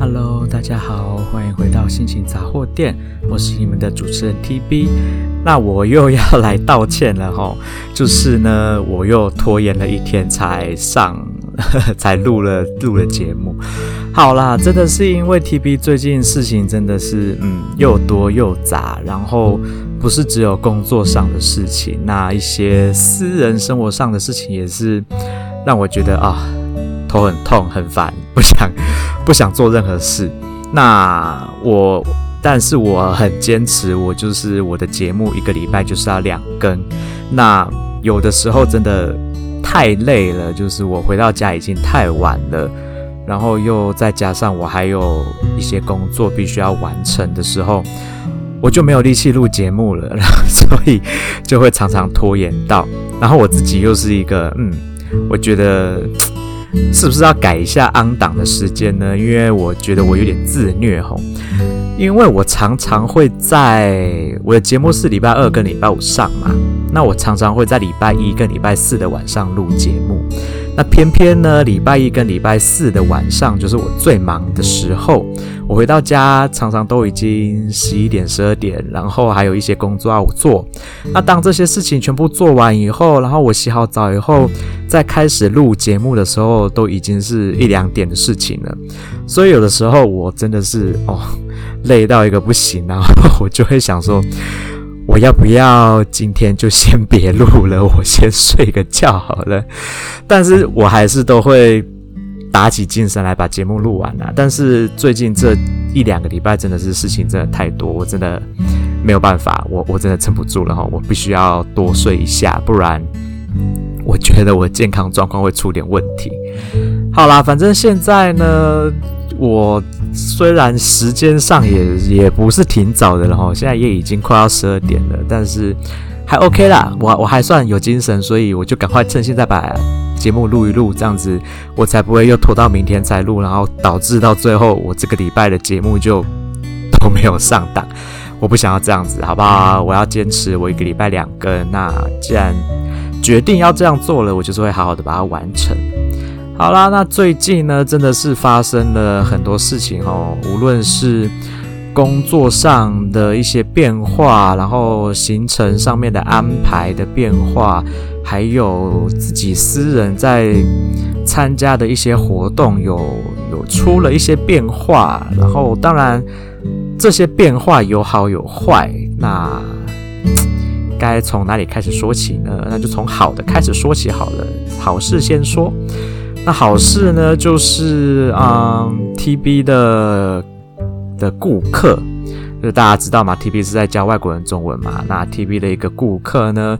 Hello，大家好，欢迎回到心情杂货店，我是你们的主持人 TB。那我又要来道歉了哈，就是呢，我又拖延了一天才上，才录了录了节目。好啦，真的是因为 TB 最近事情真的是嗯又多又杂，然后不是只有工作上的事情，那一些私人生活上的事情也是让我觉得啊头很痛很烦，不想。不想做任何事，那我，但是我很坚持，我就是我的节目一个礼拜就是要两更。那有的时候真的太累了，就是我回到家已经太晚了，然后又再加上我还有一些工作必须要完成的时候，我就没有力气录节目了，所以就会常常拖延到。然后我自己又是一个，嗯，我觉得。是不是要改一下安档的时间呢？因为我觉得我有点自虐吼，因为我常常会在我的节目是礼拜二跟礼拜五上嘛，那我常常会在礼拜一跟礼拜四的晚上录节目。那偏偏呢，礼拜一跟礼拜四的晚上就是我最忙的时候。我回到家常常都已经十一点、十二点，然后还有一些工作要做。那当这些事情全部做完以后，然后我洗好澡以后，再开始录节目的时候，都已经是一两点的事情了。所以有的时候我真的是哦，累到一个不行，然后我就会想说。我要不要今天就先别录了？我先睡个觉好了。但是我还是都会打起精神来把节目录完了。但是最近这一两个礼拜真的是事情真的太多，我真的没有办法，我我真的撑不住了哈，我必须要多睡一下，不然我觉得我健康状况会出点问题。好啦，反正现在呢。我虽然时间上也也不是挺早的了哈，现在也已经快要十二点了，但是还 OK 啦，我我还算有精神，所以我就赶快趁现在把节目录一录，这样子我才不会又拖到明天才录，然后导致到最后我这个礼拜的节目就都没有上档。我不想要这样子，好不好？我要坚持我一个礼拜两更。那既然决定要这样做了，我就是会好好的把它完成。好啦，那最近呢，真的是发生了很多事情哦。无论是工作上的一些变化，然后行程上面的安排的变化，还有自己私人在参加的一些活动有，有出了一些变化。然后，当然这些变化有好有坏，那该从哪里开始说起呢？那就从好的开始说起好了。好事先说。那好事呢，就是嗯，TB 的的顾客，就大家知道嘛，TB 是在教外国人中文嘛。那 TB 的一个顾客呢，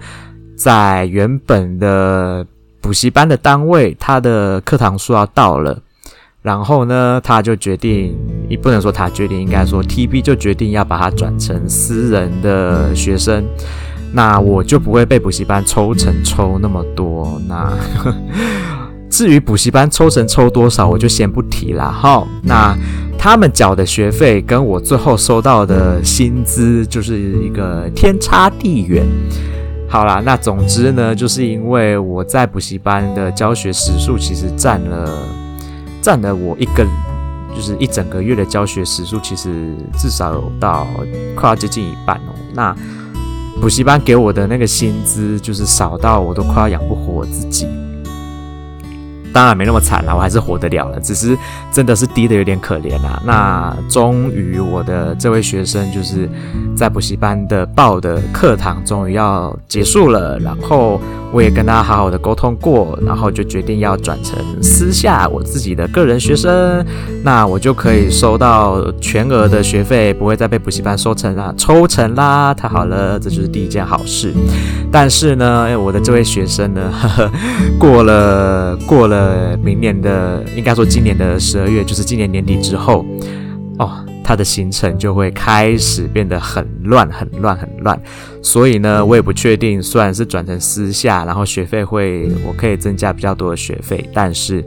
在原本的补习班的单位，他的课堂数要到了，然后呢，他就决定，你不能说他决定，应该说 TB 就决定要把它转成私人的学生，那我就不会被补习班抽成抽那么多，那。至于补习班抽成抽多少，我就先不提了好。那他们缴的学费跟我最后收到的薪资就是一个天差地远。好啦，那总之呢，就是因为我在补习班的教学时数其实占了占了我一个就是一整个月的教学时数，其实至少有到快要接近一半哦。那补习班给我的那个薪资就是少到我都快要养不活我自己。当然没那么惨了，我还是活得了了，只是真的是低的有点可怜啊。那终于我的这位学生就是在补习班的报的课堂终于要结束了，然后我也跟他好好的沟通过，然后就决定要转成私下我自己的个人学生，那我就可以收到全额的学费，不会再被补习班收成啦，抽成啦，太好了，这就是第一件好事。但是呢，我的这位学生呢，呵呵，过了过了。呃，明年的应该说今年的十二月，就是今年年底之后，哦，他的行程就会开始变得很乱、很乱、很乱。所以呢，我也不确定，虽然是转成私下，然后学费会我可以增加比较多的学费，但是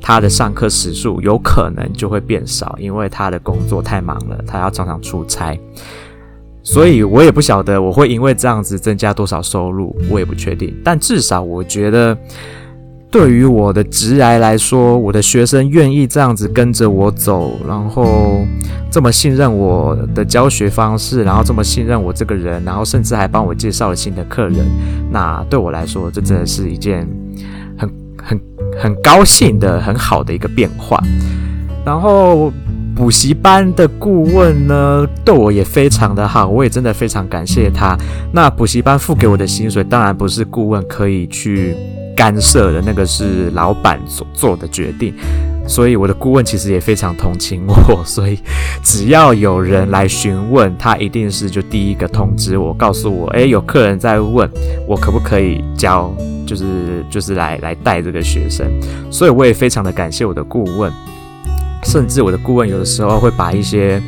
他的上课时数有可能就会变少，因为他的工作太忙了，他要常常出差。所以我也不晓得我会因为这样子增加多少收入，我也不确定。但至少我觉得。对于我的职涯来说，我的学生愿意这样子跟着我走，然后这么信任我的教学方式，然后这么信任我这个人，然后甚至还帮我介绍了新的客人，那对我来说，这真的是一件很很很高兴的很好的一个变化。然后补习班的顾问呢，对我也非常的好，我也真的非常感谢他。那补习班付给我的薪水，当然不是顾问可以去。干涉的那个是老板所做的决定，所以我的顾问其实也非常同情我，所以只要有人来询问，他一定是就第一个通知我，告诉我，诶，有客人在问我可不可以教，就是就是来来带这个学生，所以我也非常的感谢我的顾问，甚至我的顾问有的时候会把一些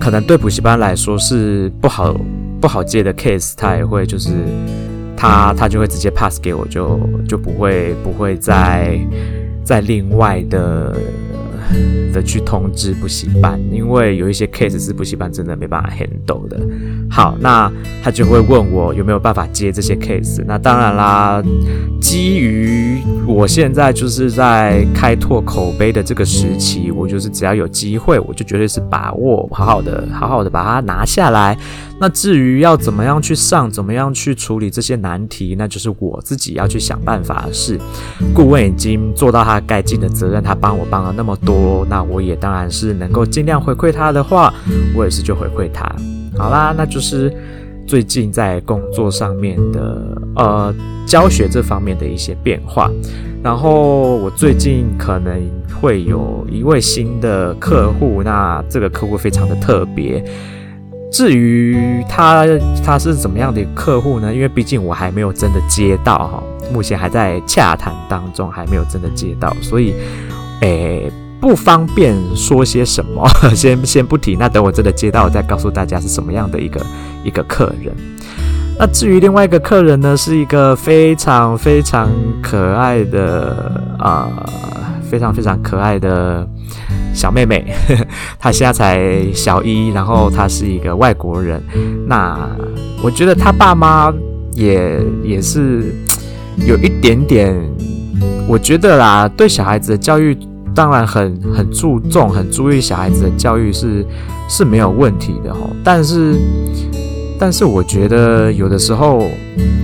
可能对补习班来说是不好不好接的 case，他也会就是。他他就会直接 pass 给我，就就不会不会再再另外的的去通知补习班，因为有一些 case 是补习班真的没办法 handle 的。好，那他就会问我有没有办法接这些 case。那当然啦，基于我现在就是在开拓口碑的这个时期，我就是只要有机会，我就绝对是把握，好好的好好的把它拿下来。那至于要怎么样去上，怎么样去处理这些难题，那就是我自己要去想办法的事。顾问已经做到他该尽的责任，他帮我帮了那么多，那我也当然是能够尽量回馈他的话，我也是就回馈他。好啦，那就是最近在工作上面的呃教学这方面的一些变化。然后我最近可能会有一位新的客户，那这个客户非常的特别。至于他他是怎么样的客户呢？因为毕竟我还没有真的接到哈，目前还在洽谈当中，还没有真的接到，所以诶。不方便说些什么，先先不提。那等我真的接到，我再告诉大家是什么样的一个一个客人。那至于另外一个客人呢，是一个非常非常可爱的啊、非常非常可爱的小妹妹。她现在才小一，然后她是一个外国人。那我觉得她爸妈也也是 有一点点，我觉得啦，对小孩子的教育。当然很很注重、很注意小孩子的教育是是没有问题的哦。但是，但是我觉得有的时候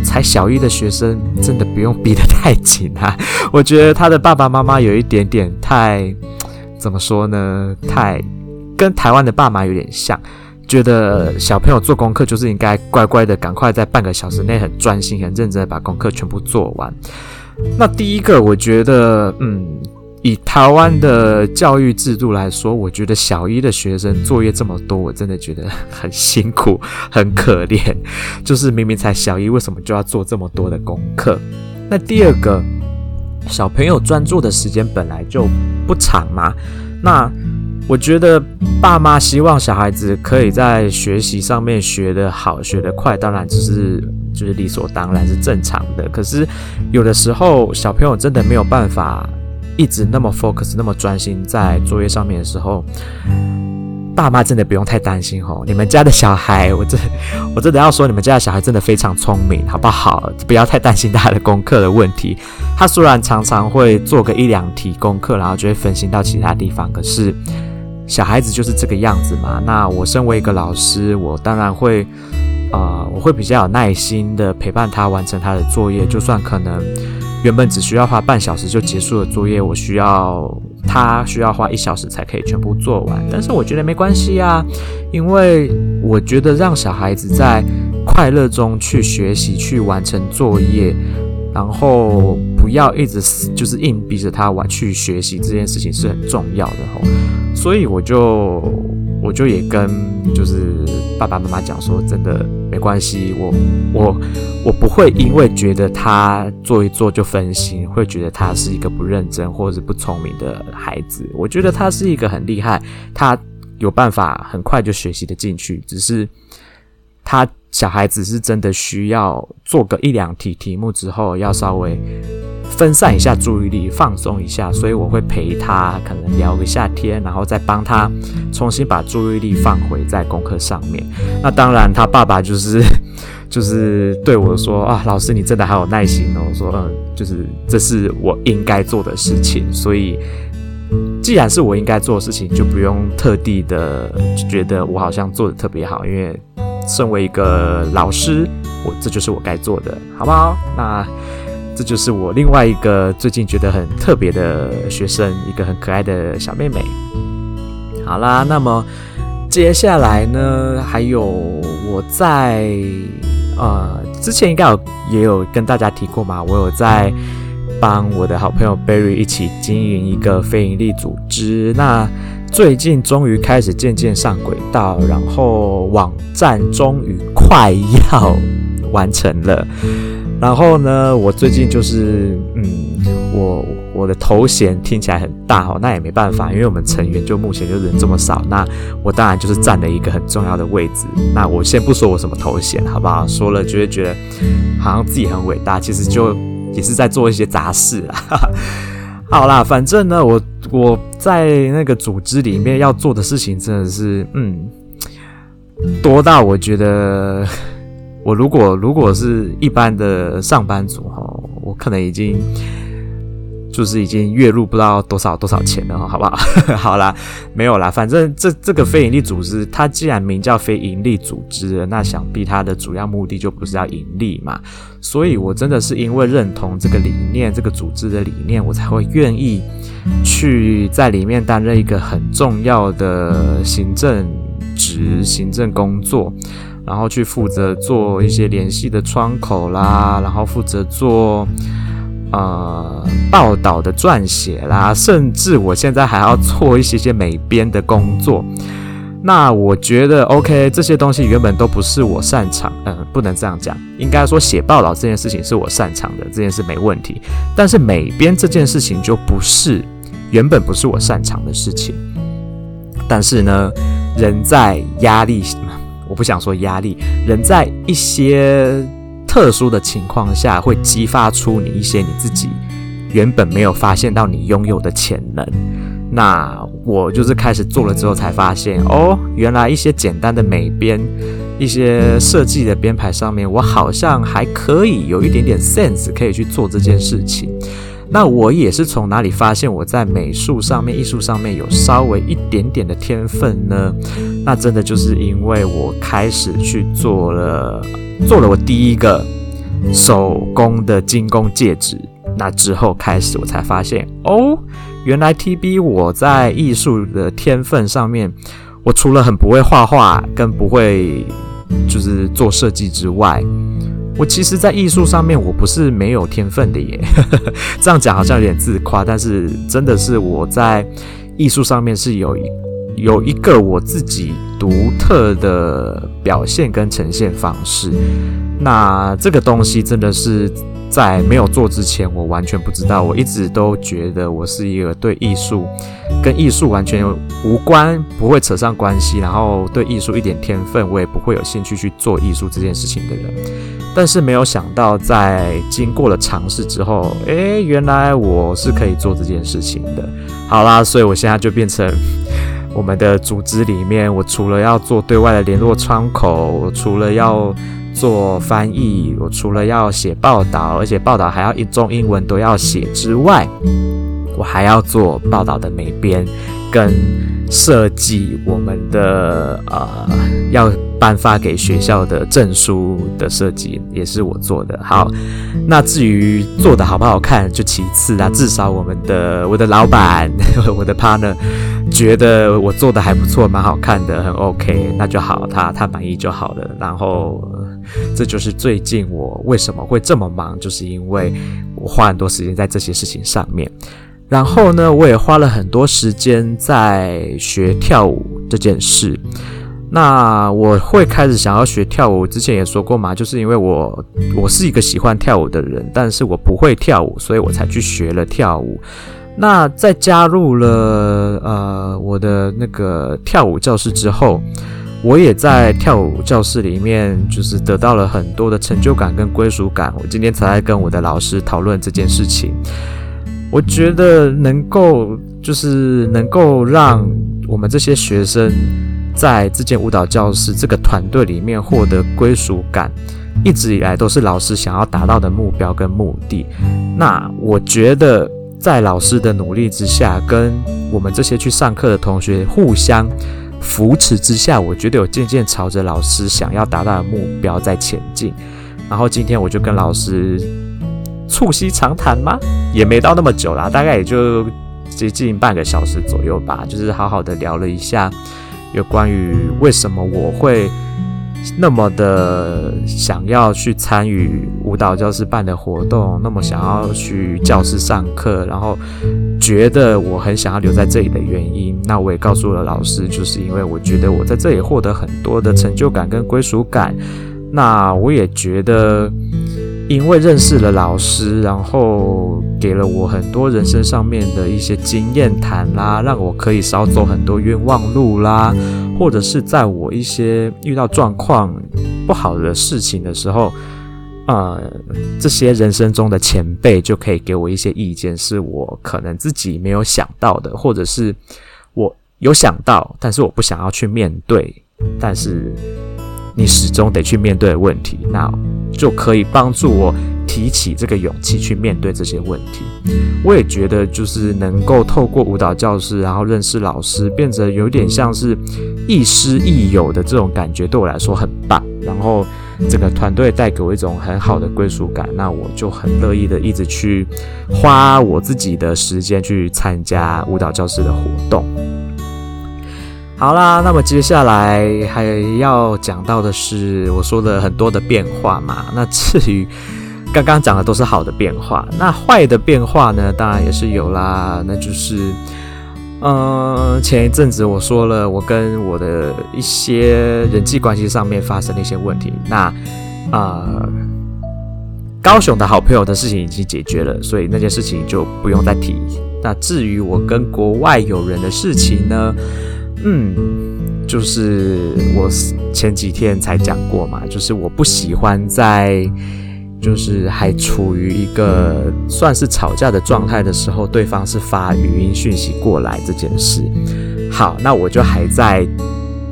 才小一的学生真的不用逼得太紧啊。我觉得他的爸爸妈妈有一点点太怎么说呢？太跟台湾的爸妈有点像，觉得小朋友做功课就是应该乖乖的，赶快在半个小时内很专心、很认真的把功课全部做完。那第一个，我觉得嗯。以台湾的教育制度来说，我觉得小一的学生作业这么多，我真的觉得很辛苦、很可怜。就是明明才小一，为什么就要做这么多的功课？那第二个，小朋友专注的时间本来就不长嘛。那我觉得爸妈希望小孩子可以在学习上面学得好、学得快，当然这是就是理所当然是正常的。可是有的时候，小朋友真的没有办法。一直那么 focus，那么专心在作业上面的时候，爸妈真的不用太担心哦。你们家的小孩，我真我真的要说，你们家的小孩真的非常聪明，好不好？不要太担心他的功课的问题。他虽然常常会做个一两题功课，然后就会分心到其他地方，可是小孩子就是这个样子嘛。那我身为一个老师，我当然会、呃，我会比较有耐心的陪伴他完成他的作业，就算可能。原本只需要花半小时就结束的作业，我需要他需要花一小时才可以全部做完。但是我觉得没关系啊，因为我觉得让小孩子在快乐中去学习、去完成作业，然后不要一直就是硬逼着他玩去学习这件事情是很重要的吼。所以我就。我就也跟就是爸爸妈妈讲说，真的没关系，我我我不会因为觉得他做一做就分心，会觉得他是一个不认真或者是不聪明的孩子。我觉得他是一个很厉害，他有办法很快就学习的进去，只是他小孩子是真的需要做个一两题题目之后，要稍微分散一下注意力，放松一下，所以我会陪他可能聊个夏天，然后再帮他重新把注意力放回在功课上面。那当然，他爸爸就是 就是对我说啊，老师你真的好有耐心哦。我说嗯，就是这是我应该做的事情，所以既然是我应该做的事情，就不用特地的觉得我好像做的特别好，因为身为一个老师，我这就是我该做的，好不好？那。这就是我另外一个最近觉得很特别的学生，一个很可爱的小妹妹。好啦，那么接下来呢，还有我在呃之前应该有也有跟大家提过嘛，我有在帮我的好朋友 Berry 一起经营一个非营利组织。那最近终于开始渐渐上轨道，然后网站终于快要完成了。然后呢，我最近就是，嗯，我我的头衔听起来很大哦，那也没办法，因为我们成员就目前就人这么少，那我当然就是占了一个很重要的位置。那我先不说我什么头衔，好不好？说了就会觉得好像自己很伟大，其实就也是在做一些杂事啦。好啦，反正呢，我我在那个组织里面要做的事情真的是，嗯，多到我觉得。我如果如果是一般的上班族哈，我可能已经就是已经月入不知道多少多少钱了，好不好？好啦，没有啦，反正这这个非营利组织，它既然名叫非营利组织，那想必它的主要目的就不是要盈利嘛。所以我真的是因为认同这个理念，这个组织的理念，我才会愿意去在里面担任一个很重要的行政职、行政工作。然后去负责做一些联系的窗口啦，然后负责做呃报道的撰写啦，甚至我现在还要做一些些美编的工作。那我觉得 OK，这些东西原本都不是我擅长，嗯、不能这样讲，应该说写报道这件事情是我擅长的，这件事没问题。但是美编这件事情就不是，原本不是我擅长的事情。但是呢，人在压力。我不想说压力，人在一些特殊的情况下，会激发出你一些你自己原本没有发现到你拥有的潜能。那我就是开始做了之后，才发现哦，原来一些简单的美编、一些设计的编排上面，我好像还可以有一点点 sense，可以去做这件事情。那我也是从哪里发现我在美术上面、艺术上面有稍微一点点的天分呢？那真的就是因为我开始去做了，做了我第一个手工的精工戒指。那之后开始，我才发现哦，原来 TB 我在艺术的天分上面，我除了很不会画画，跟不会就是做设计之外。我其实，在艺术上面，我不是没有天分的耶。这样讲好像有点自夸，但是真的是我在艺术上面是有一有一个我自己独特的表现跟呈现方式。那这个东西真的是。在没有做之前，我完全不知道。我一直都觉得我是一个对艺术跟艺术完全无关，不会扯上关系，然后对艺术一点天分，我也不会有兴趣去做艺术这件事情的人。但是没有想到，在经过了尝试之后，诶，原来我是可以做这件事情的。好啦，所以我现在就变成我们的组织里面，我除了要做对外的联络窗口，我除了要做翻译，我除了要写报道，而且报道还要一中英文都要写之外，我还要做报道的美编跟设计我们的呃要颁发给学校的证书的设计，也是我做的。好，那至于做的好不好看就其次啦，至少我们的我的老板 我的 partner 觉得我做的还不错，蛮好看的，很 OK，那就好，他他满意就好了。然后。这就是最近我为什么会这么忙，就是因为我花很多时间在这些事情上面。然后呢，我也花了很多时间在学跳舞这件事。那我会开始想要学跳舞，之前也说过嘛，就是因为我我是一个喜欢跳舞的人，但是我不会跳舞，所以我才去学了跳舞。那在加入了呃我的那个跳舞教室之后。我也在跳舞教室里面，就是得到了很多的成就感跟归属感。我今天才在跟我的老师讨论这件事情。我觉得能够，就是能够让我们这些学生在这间舞蹈教室这个团队里面获得归属感，一直以来都是老师想要达到的目标跟目的。那我觉得，在老师的努力之下，跟我们这些去上课的同学互相扶持之下，我觉得有渐渐朝着老师想要达到的目标在前进。然后今天我就跟老师促膝长谈吗？也没到那么久啦，大概也就接近半个小时左右吧，就是好好的聊了一下有关于为什么我会。那么的想要去参与舞蹈教室办的活动，那么想要去教室上课，然后觉得我很想要留在这里的原因，那我也告诉了老师，就是因为我觉得我在这里获得很多的成就感跟归属感。那我也觉得，因为认识了老师，然后给了我很多人生上面的一些经验谈啦，让我可以少走很多冤枉路啦。或者是在我一些遇到状况不好的事情的时候，呃，这些人生中的前辈就可以给我一些意见，是我可能自己没有想到的，或者是我有想到，但是我不想要去面对，但是你始终得去面对问题，那就可以帮助我。提起这个勇气去面对这些问题，我也觉得就是能够透过舞蹈教室，然后认识老师，变得有点像是亦师亦友的这种感觉，对我来说很棒。然后整个团队带给我一种很好的归属感，那我就很乐意的一直去花我自己的时间去参加舞蹈教室的活动。好啦，那么接下来还要讲到的是我说的很多的变化嘛，那至于。刚刚讲的都是好的变化，那坏的变化呢？当然也是有啦。那就是，嗯、前一阵子我说了，我跟我的一些人际关系上面发生了一些问题。那，啊、高雄的好朋友的事情已经解决了，所以那件事情就不用再提。那至于我跟国外友人的事情呢？嗯，就是我前几天才讲过嘛，就是我不喜欢在。就是还处于一个算是吵架的状态的时候，对方是发语音讯息过来这件事。好，那我就还在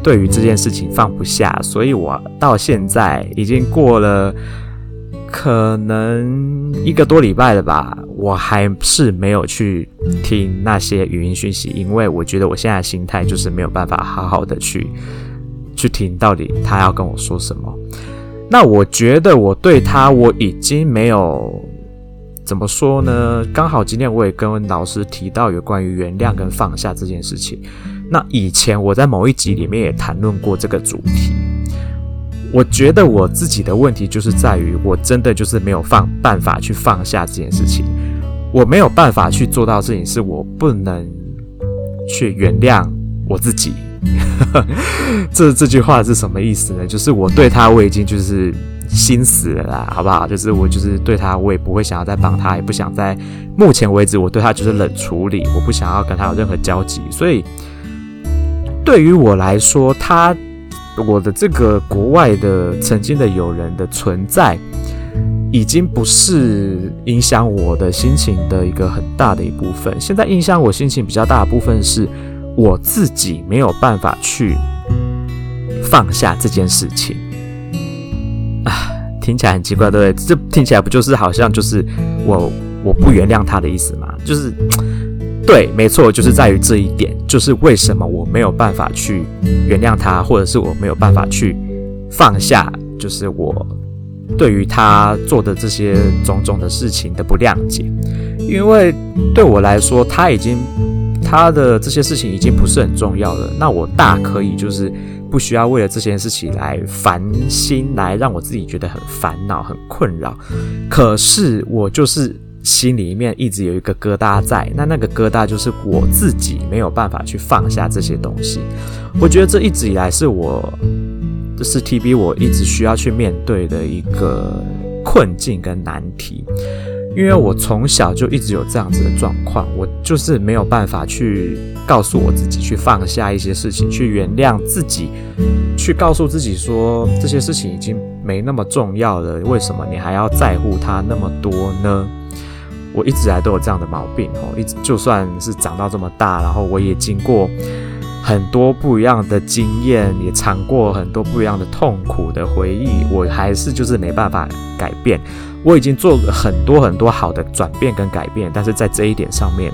对于这件事情放不下，所以我到现在已经过了可能一个多礼拜了吧，我还是没有去听那些语音讯息，因为我觉得我现在心态就是没有办法好好的去去听到底他要跟我说什么。那我觉得我对他我已经没有怎么说呢？刚好今天我也跟老师提到有关于原谅跟放下这件事情。那以前我在某一集里面也谈论过这个主题。我觉得我自己的问题就是在于，我真的就是没有放办法去放下这件事情。我没有办法去做到事情，是我不能去原谅我自己。这这句话是什么意思呢？就是我对他我已经就是心死了，好不好？就是我就是对他我也不会想要再帮他，也不想在目前为止我对他就是冷处理，我不想要跟他有任何交集。所以对于我来说，他我的这个国外的曾经的友人的存在，已经不是影响我的心情的一个很大的一部分。现在影响我心情比较大的部分是。我自己没有办法去放下这件事情啊，听起来很奇怪，对不对？这听起来不就是好像就是我我不原谅他的意思吗？就是对，没错，就是在于这一点，就是为什么我没有办法去原谅他，或者是我没有办法去放下，就是我对于他做的这些种种的事情的不谅解，因为对我来说，他已经。他的这些事情已经不是很重要了，那我大可以就是不需要为了这件事情来烦心，来让我自己觉得很烦恼、很困扰。可是我就是心里面一直有一个疙瘩在，那那个疙瘩就是我自己没有办法去放下这些东西。我觉得这一直以来是我，这是 TB 我一直需要去面对的一个困境跟难题。因为我从小就一直有这样子的状况，我就是没有办法去告诉我自己去放下一些事情，去原谅自己，去告诉自己说这些事情已经没那么重要了，为什么你还要在乎它那么多呢？我一直来都有这样的毛病哦，一直就算是长到这么大，然后我也经过很多不一样的经验，也尝过很多不一样的痛苦的回忆，我还是就是没办法改变。我已经做了很多很多好的转变跟改变，但是在这一点上面，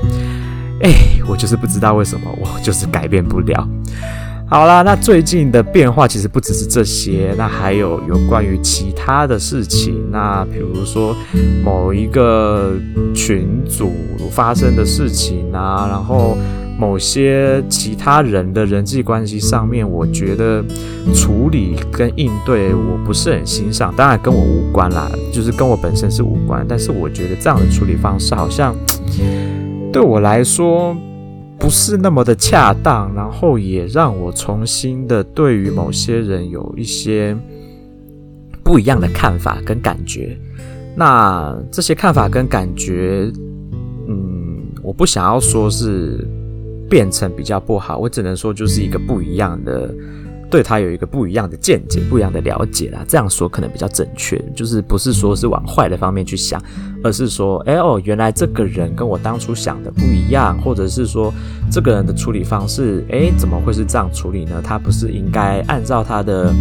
哎，我就是不知道为什么我就是改变不了。好啦，那最近的变化其实不只是这些，那还有有关于其他的事情。那比如说某一个群组发生的事情啊，然后某些其他人的人际关系上面，我觉得处理跟应对我不是很欣赏。当然跟我无关啦，就是跟我本身是无关。但是我觉得这样的处理方式好像对我来说。不是那么的恰当，然后也让我重新的对于某些人有一些不一样的看法跟感觉。那这些看法跟感觉，嗯，我不想要说是变成比较不好，我只能说就是一个不一样的。对他有一个不一样的见解，不一样的了解啦。这样说可能比较正确，就是不是说是往坏的方面去想，而是说，哎哦，原来这个人跟我当初想的不一样，或者是说这个人的处理方式，哎，怎么会是这样处理呢？他不是应该按照他的。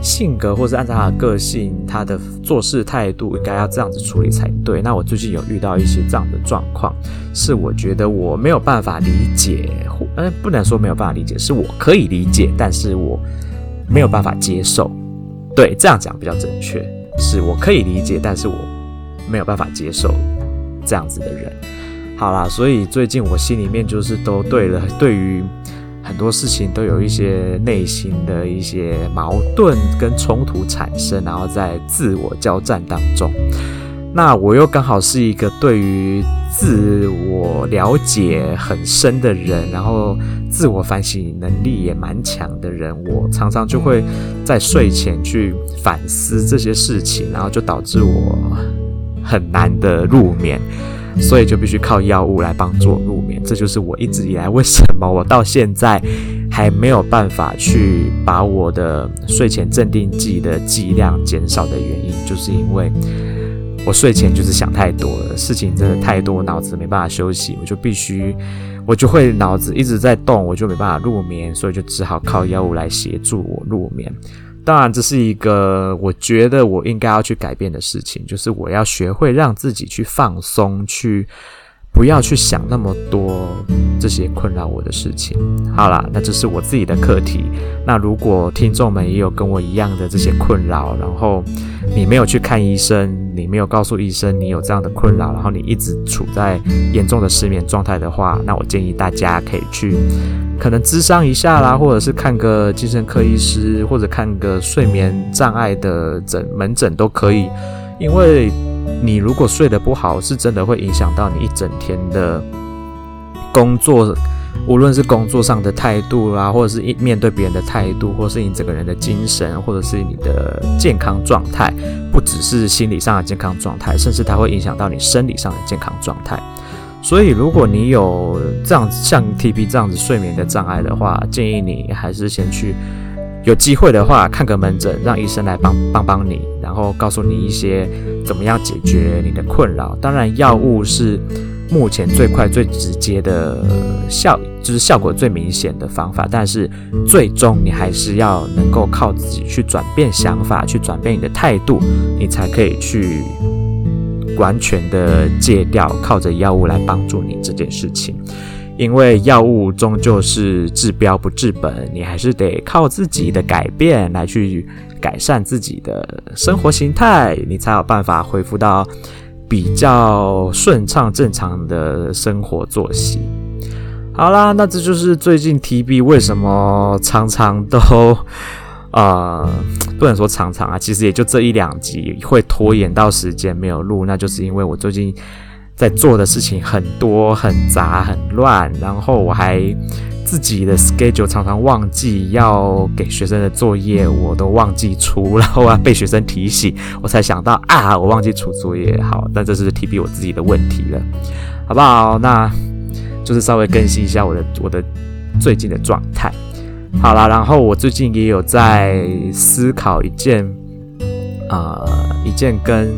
性格，或是按照他的个性，他的做事态度，应该要这样子处理才对。那我最近有遇到一些这样的状况，是我觉得我没有办法理解，或呃，不能说没有办法理解，是我可以理解，但是我没有办法接受。对，这样讲比较正确，是我可以理解，但是我没有办法接受这样子的人。好啦，所以最近我心里面就是都对了，对于。很多事情都有一些内心的一些矛盾跟冲突产生，然后在自我交战当中。那我又刚好是一个对于自我了解很深的人，然后自我反省能力也蛮强的人。我常常就会在睡前去反思这些事情，然后就导致我很难的入眠。所以就必须靠药物来帮助我入眠，这就是我一直以来为什么我到现在还没有办法去把我的睡前镇定剂的剂量减少的原因，就是因为我睡前就是想太多了，事情真的太多，脑子没办法休息，我就必须，我就会脑子一直在动，我就没办法入眠，所以就只好靠药物来协助我入眠。当然，这是一个我觉得我应该要去改变的事情，就是我要学会让自己去放松，去不要去想那么多这些困扰我的事情。好啦，那这是我自己的课题。那如果听众们也有跟我一样的这些困扰，然后你没有去看医生，你没有告诉医生你有这样的困扰，然后你一直处在严重的失眠状态的话，那我建议大家可以去。可能咨商一下啦，或者是看个精神科医师，或者看个睡眠障碍的诊门诊都可以。因为你如果睡得不好，是真的会影响到你一整天的工作，无论是工作上的态度啦，或者是一面对别人的态度，或是你整个人的精神，或者是你的健康状态，不只是心理上的健康状态，甚至它会影响到你生理上的健康状态。所以，如果你有这样像 TB 这样子睡眠的障碍的话，建议你还是先去，有机会的话看个门诊，让医生来帮帮帮你，然后告诉你一些怎么样解决你的困扰。当然，药物是目前最快最直接的效，就是效果最明显的方法。但是，最终你还是要能够靠自己去转变想法，去转变你的态度，你才可以去。完全的戒掉，靠着药物来帮助你这件事情，因为药物终究是治标不治本，你还是得靠自己的改变来去改善自己的生活形态，你才有办法恢复到比较顺畅正常的生活作息。好啦，那这就是最近 TB 为什么常常都。呃，不能说常常啊，其实也就这一两集会拖延到时间没有录，那就是因为我最近在做的事情很多、很杂、很乱，然后我还自己的 schedule 常常忘记要给学生的作业，我都忘记出，然后啊被学生提醒，我才想到啊，我忘记出作业。好，那这是 TB 我自己的问题了，好不好？那就是稍微更新一下我的我的最近的状态。好啦，然后我最近也有在思考一件，呃，一件跟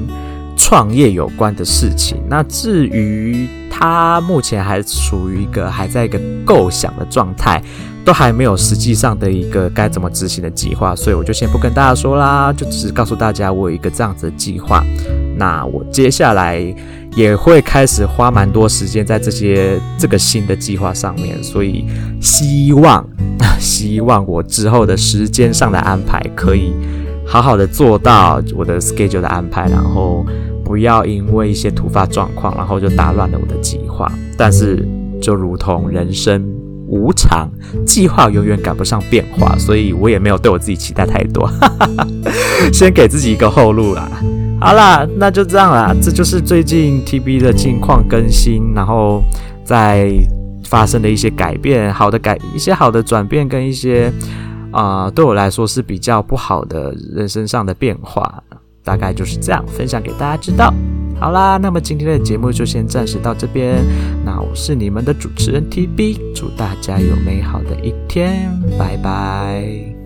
创业有关的事情。那至于他目前还处于一个还在一个构想的状态，都还没有实际上的一个该怎么执行的计划，所以我就先不跟大家说啦，就只是告诉大家我有一个这样子的计划。那我接下来。也会开始花蛮多时间在这些这个新的计划上面，所以希望 希望我之后的时间上的安排可以好好的做到我的 schedule 的安排，然后不要因为一些突发状况，然后就打乱了我的计划。但是就如同人生无常，计划永远赶不上变化，所以我也没有对我自己期待太多，先给自己一个后路啦。好啦，那就这样啦。这就是最近 TB 的近况更新，然后在发生的一些改变，好的改一些好的转变，跟一些啊、对我来说是比较不好的人生上的变化，大概就是这样分享给大家知道。好啦那么今天的节目就先暂时到这边那我是你们的主持人 tb 祝大家有美好的一天拜拜。